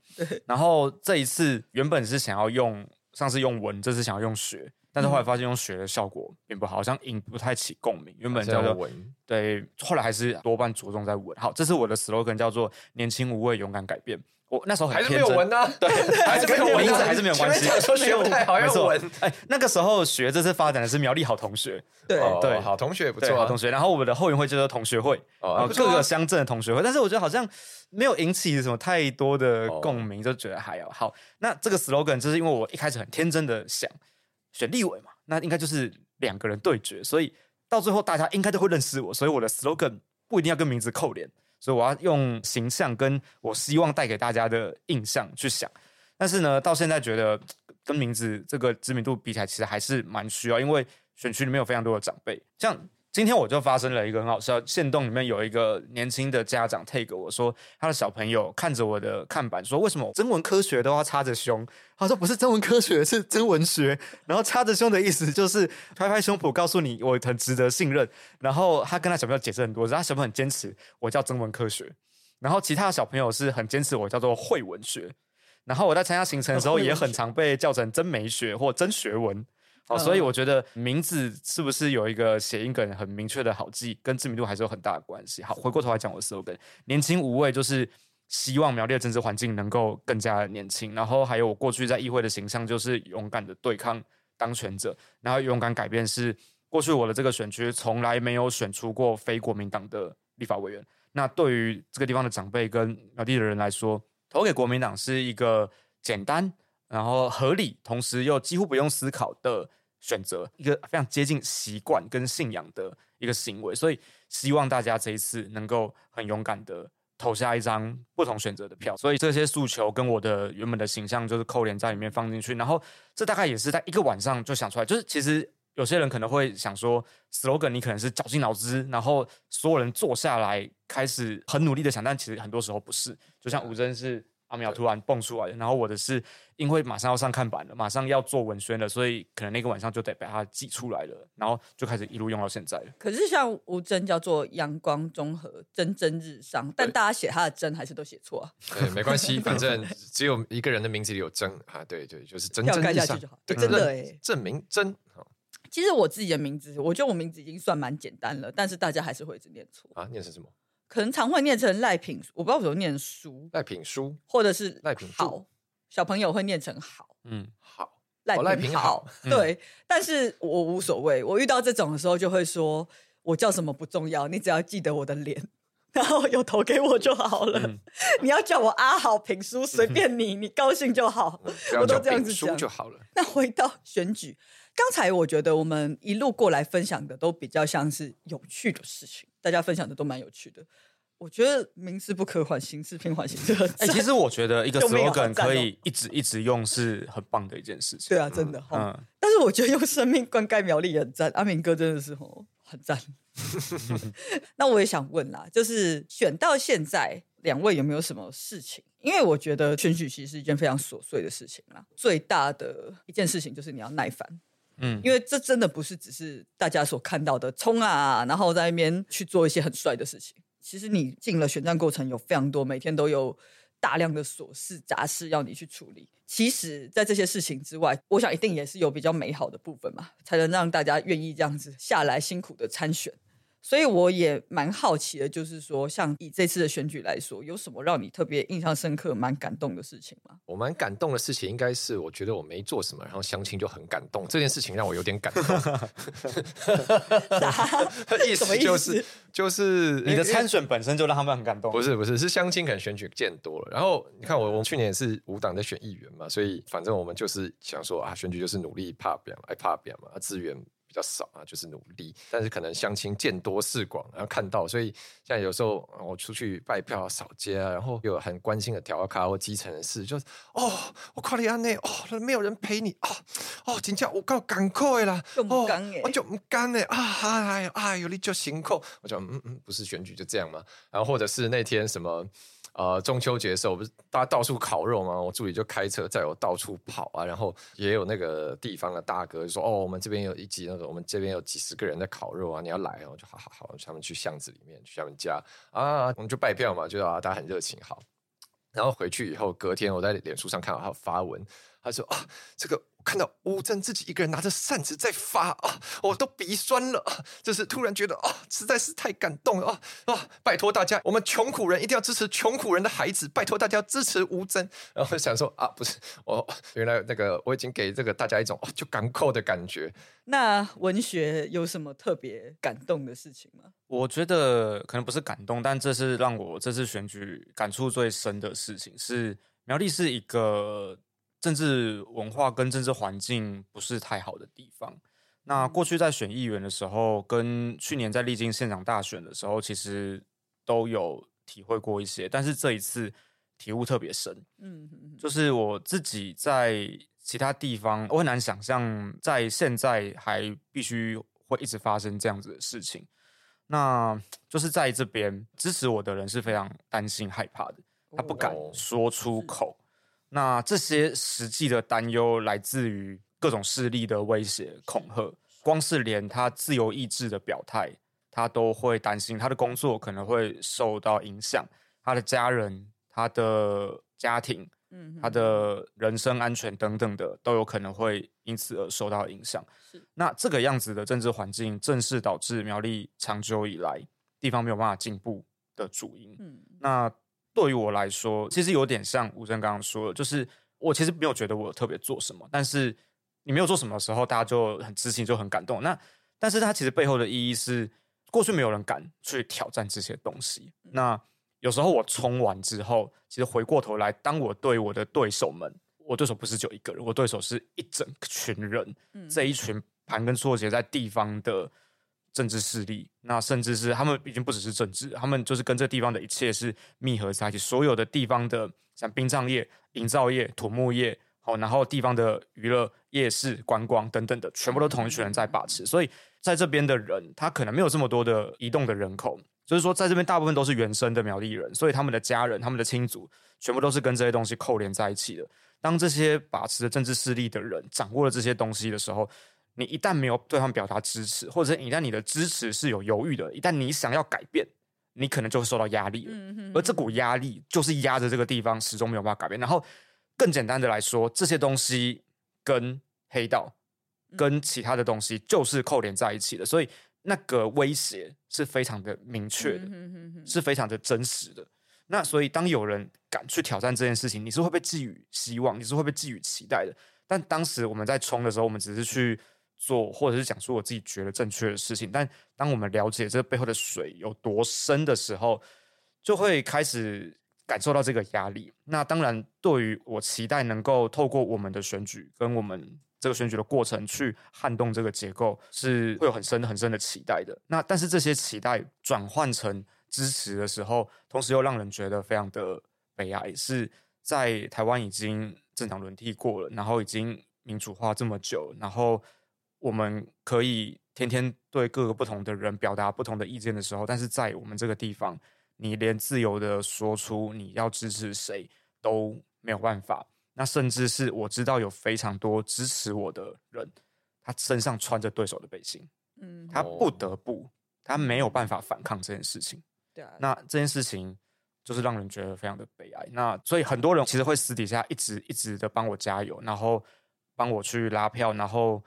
然后这一次原本是想要用，上次用文，这次想要用学，但是后来发现用学的效果并不好，好像引不太起共鸣。原本叫做文，对，后来还是多半着重在文。好，这是我的 slogan，叫做“年轻无畏，勇敢改变”。我那时候很还是没有文呢？对，还是跟名字还是没有关系。说学不太好没错。要文。，哎，那个时候学这次发展的是苗栗好同学，对，哦对。好同学也不错啊。好同。学，然后我们的后援会就是同学会，然后哦各个乡镇的同学会，但是我觉得好像没有引起什么太多的哦共鸣，就觉得还好。好，那这个 slogan 就是因为我一开始很天真的想选立委嘛，那应该就是两个人对决，所以到最后大家应该都会认识我，所以我的 slogan 不一定要跟名字扣连，所以我要用形象跟我希望带给大家的印象去想。但是呢，到现在觉得跟名字这个知名度比起来，其实还是蛮需要，因为选区里面有非常多的长辈，像今天我就发生了一个很好笑，线动里面有一个年轻的家长 take 我说，他的小朋友看着我的看板说，为什么征文科学都要插着胸？他说不是征文科学，是真文学。然后插着胸的意思就是拍拍胸脯告诉你我很值得信任。然后他跟他小朋友解释很多，他小朋友很坚持我叫征文科学，然后其他的小朋友是很坚持我叫做会文学。然后我在参加行程的时候，也很常被叫成真美学或真学文。哦，所以我觉得名字是不是有一个谐音梗很明确的好记，跟知名度还是有很大的关系。好，回过头来讲我的 slogan，年轻无畏就是希望苗栗的政治环境能够更加年轻。然后还有我过去在议会的形象就是勇敢的对抗当权者，然后勇敢改变是过去我的这个选区从来没有选出过非国民党的立法委员。那对于这个地方的长辈跟苗栗的人来说，投给国民党是一个简单。然后合理，同时又几乎不用思考的选择，一个非常接近习惯跟信仰的一个行为，所以希望大家这一次能够很勇敢的投下一张不同选择的票。所以这些诉求跟我的原本的形象就是扣连在里面放进去，然后这大概也是在一个晚上就想出来。就是其实有些人可能会想说，slogan 你可能是绞尽脑汁，然后所有人坐下来开始很努力的想，但其实很多时候不是。就像吴真是。阿苗突然蹦出来的，然后我的是因为马上要上看板了，马上要做文宣了，所以可能那个晚上就得把它挤出来了，然后就开始一路用到现在了。可是像吴真叫做阳光综合蒸蒸日上，但大家写他的真还是都写错啊，对，没关系，反正只有一个人的名字里有真啊，对对，就是真要真日下去就好，对，真的认哎。证明真。其实我自己的名字，我觉得我名字已经算蛮简单了，但是大家还是会一直念错，啊，念成什么？可能常会念成赖品，我不知道为什么念书，赖品书，或者是赖品好，小朋友会念成好。嗯，好，赖品好对，但是我无所谓。我遇到这种的时候，就会说我叫什么不重要，你只要记得我的脸，然后有投给我就好了。嗯你要叫我阿好评书，随便你，你高兴就好。我都这样子讲就好了。那回到选举，刚才我觉得我们一路过来分享的都比较像是有趣的事情，大家分享的都蛮有趣的。我觉得名字不可缓，形式偏缓，刑事很哎、赞。其实我觉得一个 slogan 可以一直一直用是很棒的一件事情。对啊，真的哈。嗯，但是我觉得用生命灌溉苗栗也很赞，阿明哥真的是哦很赞。那我也想问啦，就是选到现在，两位有没有什么事情？因为我觉得选举其实是一件非常琐碎的事情啦，最大的一件事情就是你要耐烦。嗯因为这真的不是只是大家所看到的冲啊，然后在那边去做一些很帅的事情。其实你进了选战过程，有非常多，每天都有大量的琐事杂事要你去处理。其实，在这些事情之外，我想一定也是有比较美好的部分嘛，才能让大家愿意这样子下来辛苦的参选。所以我也蛮好奇的，就是说，像以这次的选举来说，有什么让你特别印象深刻、蛮感动的事情吗？我蛮感动的事情，应该是我觉得我没做什么，然后相亲就很感动。这件事情让我有点感动。意思思就是就是你的参选本身就让他们很感动。不是不是是相亲可能选举见多了，然后你看我我去年也是无党在选议员嘛，所以反正我们就是想说啊，选举就是努力怕表爱怕表嘛，啊资源比较少啊，就是努力，但是可能相亲见多识广，然后看到，所以现在有时候呃我出去拜票扫街啊，然后有很关心的调卡或基层的事，就是哦，我夸你安内哦，没有人陪你哦哦，真正我够赶快啦，就不甘欸我就唔甘哎啊哎呦哎呦你就辛苦，我就嗯嗯不是选举就这样吗，然后或者是那天什么。呃，中秋节的时候不是大家到处烤肉吗？我助理就开车载我到处跑啊，然后也有那个地方的大哥就说：“哦，我们这边有一集那个，我们这边有几十个人在烤肉啊，你要来哦？”我就好好好，他们去巷子里面去他们家啊，我们就拜票嘛，就啊大家很热情好。然后回去以后，隔天我在脸书上看到他发文，他他说啊，这个看到吴征自己一个人拿着扇子在发啊，我都鼻酸了，就是突然觉得啊，实在是太感动了啊啊！拜托大家，我们穷苦人一定要支持穷苦人的孩子，拜托大家支持吴征。然后想说啊，不是我原来那个我已经给这个大家一种就港扣的感觉。那文学有什么特别感动的事情吗？我觉得可能不是感动，但这是让我这次选举感触最深的事情。是苗栗是一个政治文化跟政治环境不是太好的地方。那过去在选议员的时候，跟去年在历经县长大选的时候，其实都有体会过一些，但是这一次体悟特别深。嗯，就是我自己在其他地方，我很难想象在现在还必须会一直发生这样子的事情。那就是在这边支持我的人是非常担心害怕的，他不敢说出口。那这些实际的担忧来自于各种势力的威胁恐吓，光是连他自由意志的表态，他都会担心他的工作可能会受到影响，他的家人、他的家庭。嗯，他的人身安全等等的都有可能会因此而受到影响。是，那这个样子的政治环境，正是导致苗栗长久以来地方没有办法进步的主因。嗯，那对于我来说，其实有点像吴正刚刚说的，就是我其实没有觉得我特别做什么，但是你没有做什么的时候，大家就很知情，就很感动。那但是它其实背后的意义是，过去没有人敢去挑战这些东西。那有时候我冲完之后，其实回过头来，当我对我的对手们，我对手不是就一个人，我对手是一整群人，这一群盘根错节在地方的政治势力，那甚至是他们已经不只是政治，他们就是跟这地方的一切是密合在一起，所有的地方的像殡葬业、营造业、土木业，好，然后地方的娱乐、夜市、观光等等的，全部都同一群人在把持，所以在这边的人，他可能没有这么多的移动的人口。就是说，在这边大部分都是原生的苗栗人，所以他们的家人、他们的亲族，全部都是跟这些东西扣连在一起的。当这些把持着政治势力的人掌握了这些东西的时候，你一旦没有对他们表达支持，或者一旦你的支持是有犹豫的，一旦你想要改变，你可能就会受到压力了。而这股压力就是压着这个地方始终没有办法改变。然后，更简单的来说，这些东西跟黑道、跟其他的东西就是扣连在一起的，所以。那个威胁是非常的明确的，是非常的真实的。那所以，当有人敢去挑战这件事情，你是会被寄予希望，你是会被寄予期待的。但当时我们在冲的时候，我们只是去做，或者是讲出我自己觉得正确的事情。但当我们了解这背后的水有多深的时候，就会开始感受到这个压力。那当然，对于我期待能够透过我们的选举跟我们。这个选举的过程去撼动这个结构，是会有很深很深的期待的。那但是这些期待转换成支持的时候，同时又让人觉得非常的悲哀。是在台湾已经政党轮替过了，然后已经民主化这么久，然后我们可以天天对各个不同的人表达不同的意见的时候，但是在我们这个地方，你连自由的说出你要支持谁都没有办法。那甚至是我知道有非常多支持我的人，他身上穿着对手的背心，嗯，他不得不，他没有办法反抗这件事情。对啊，那这件事情就是让人觉得非常的悲哀。那所以很多人其实会私底下一直一直的帮我加油，然后帮我去拉票，然后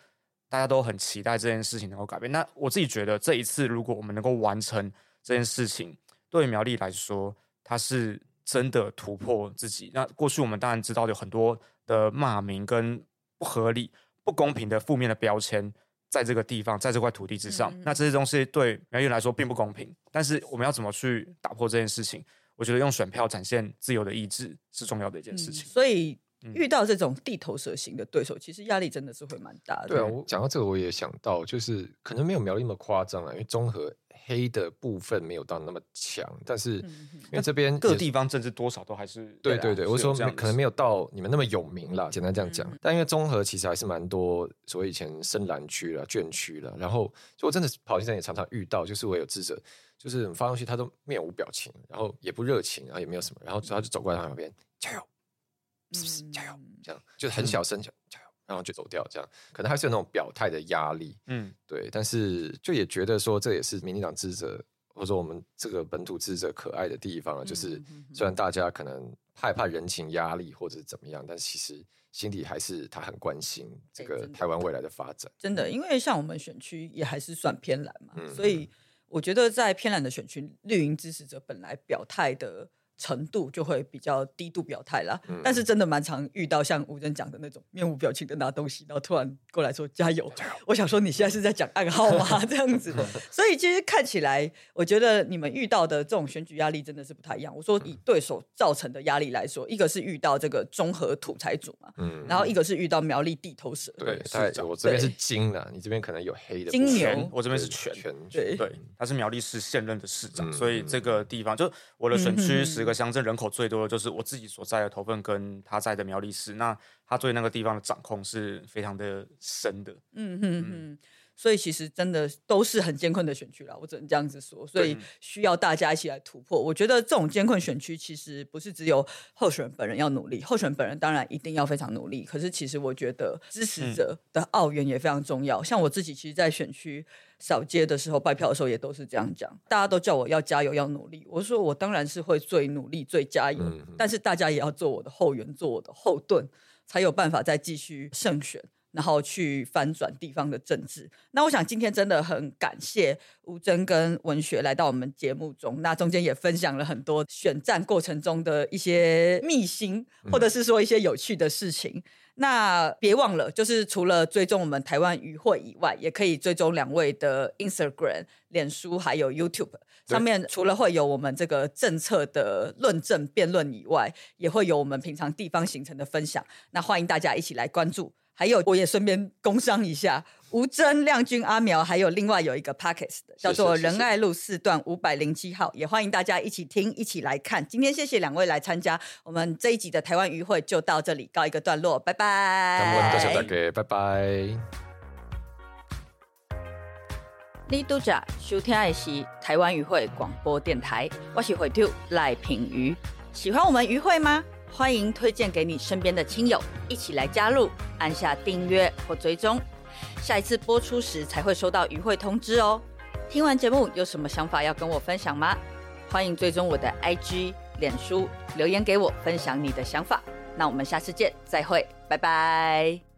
大家都很期待这件事情能够改变。那我自己觉得这一次如果我们能够完成这件事情，对苗栗来说，它是。真的突破自己。那过去我们当然知道有很多的骂名跟不合理、不公平的负面的标签，在这个地方，在这块土地之上。那这些东西对苗栗来说并不公平。但是我们要怎么去打破这件事情？我觉得用选票展现自由的意志是重要的一件事情。所以遇到这种地头蛇型的对手，其实压力真的是会蛮大的。对啊，我讲到这个，我也想到，就是可能没有苗栗那么夸张啊，因为综合。黑的部分没有到那么强，但是因为这边各地方政治多少都还是对对对，我说可能没有到你们那么有名啦，简单这样讲。但因为综合其实还是蛮多，所谓以前深蓝区了、卷区了，然后就我真的跑进站也常常遇到，就是我有智者，就是发东西他都面无表情，然后也不热情，然后也没有什么，然后他就走过来他旁边加油，加油，这样就是很小声讲加油。然后就走掉，这样可能还是有那种表态的压力，嗯，对。但是就也觉得说，这也是民进党支持者，或者说我们这个本土支持者可爱的地方了。就是虽然大家可能害怕人情压力或者怎么样，但其实心底还是他很关心这个台湾未来的发展。真的，因为像我们选区也还是算偏蓝嘛，嗯所以我觉得在偏蓝的选区，绿营支持者本来表态的程度就会比较低度表态啦。嗯但是真的蛮常遇到像吴真讲的那种面无表情的拿东西，然后突然过来说加油。我想说你现在是在讲暗号吗？这样子，所以其实看起来，我觉得你们遇到的这种选举压力真的是不太一样。我说以对手造成的压力来说，一个是遇到这个综合土财主嘛，嗯，然后一个是遇到苗栗地头蛇。对，我这边是金的，你这边可能有黑的金牛我这边是全。全对对，他是苗栗市现任的市长，嗯所以这个地方就我的选嗯区十个乡镇人口最多的就是我自己所在的头份跟他在的苗栗市，那他对那个地方的掌控是非常的深的。嗯哼哼，所以其实真的都是很艰困的选区啦，我只能这样子说，所以需要大家一起来突破。我觉得这种艰困选区其实不是只有候选人本人要努力，候选人本人当然一定要非常努力，可是其实我觉得支持者的澳援也非常重要。像我自己，其实，在选区扫街的时候、拜票的时候，也都是这样讲，大家都叫我要加油、要努力。我说我当然是会最努力、最加油，但是大家也要做我的后援、做我的后盾，才有办法再继续胜选。然后去翻转地方的政治。那我想今天真的很感谢吴峥跟文学来到我们节目中，那中间也分享了很多选战过程中的一些秘辛，或者是说一些有趣的事情。那别忘了，就是除了追踪我们台湾与会以外，也可以追踪两位的 Instagram、脸书还有 YouTube 上面，除了会有我们这个政策的论证辩论以外，也会有我们平常地方行程的分享。那欢迎大家一起来关注。还有，我也顺便工商一下，吴峥、亮君、阿苗，还有另外有一个 Pockets 的，叫做谢谢仁爱路四段五百零七号，也欢迎大家一起听，一起来看。今天谢谢两位来参加，我们这一集的台湾渔会就到这里告一个段落，拜拜。感恩大家大家，拜拜。你拄着收听的是台湾渔会广播电台，我是会长赖品瑜。喜欢我们渔会吗？欢迎推荐给你身边的亲友，一起来加入，按下订阅或追踪，下一次播出时才会收到余会通知哦。听完节目有什么想法要跟我分享吗？欢迎追踪我的 IG、脸书，留言给我分享你的想法。那我们下次见，再会，拜拜。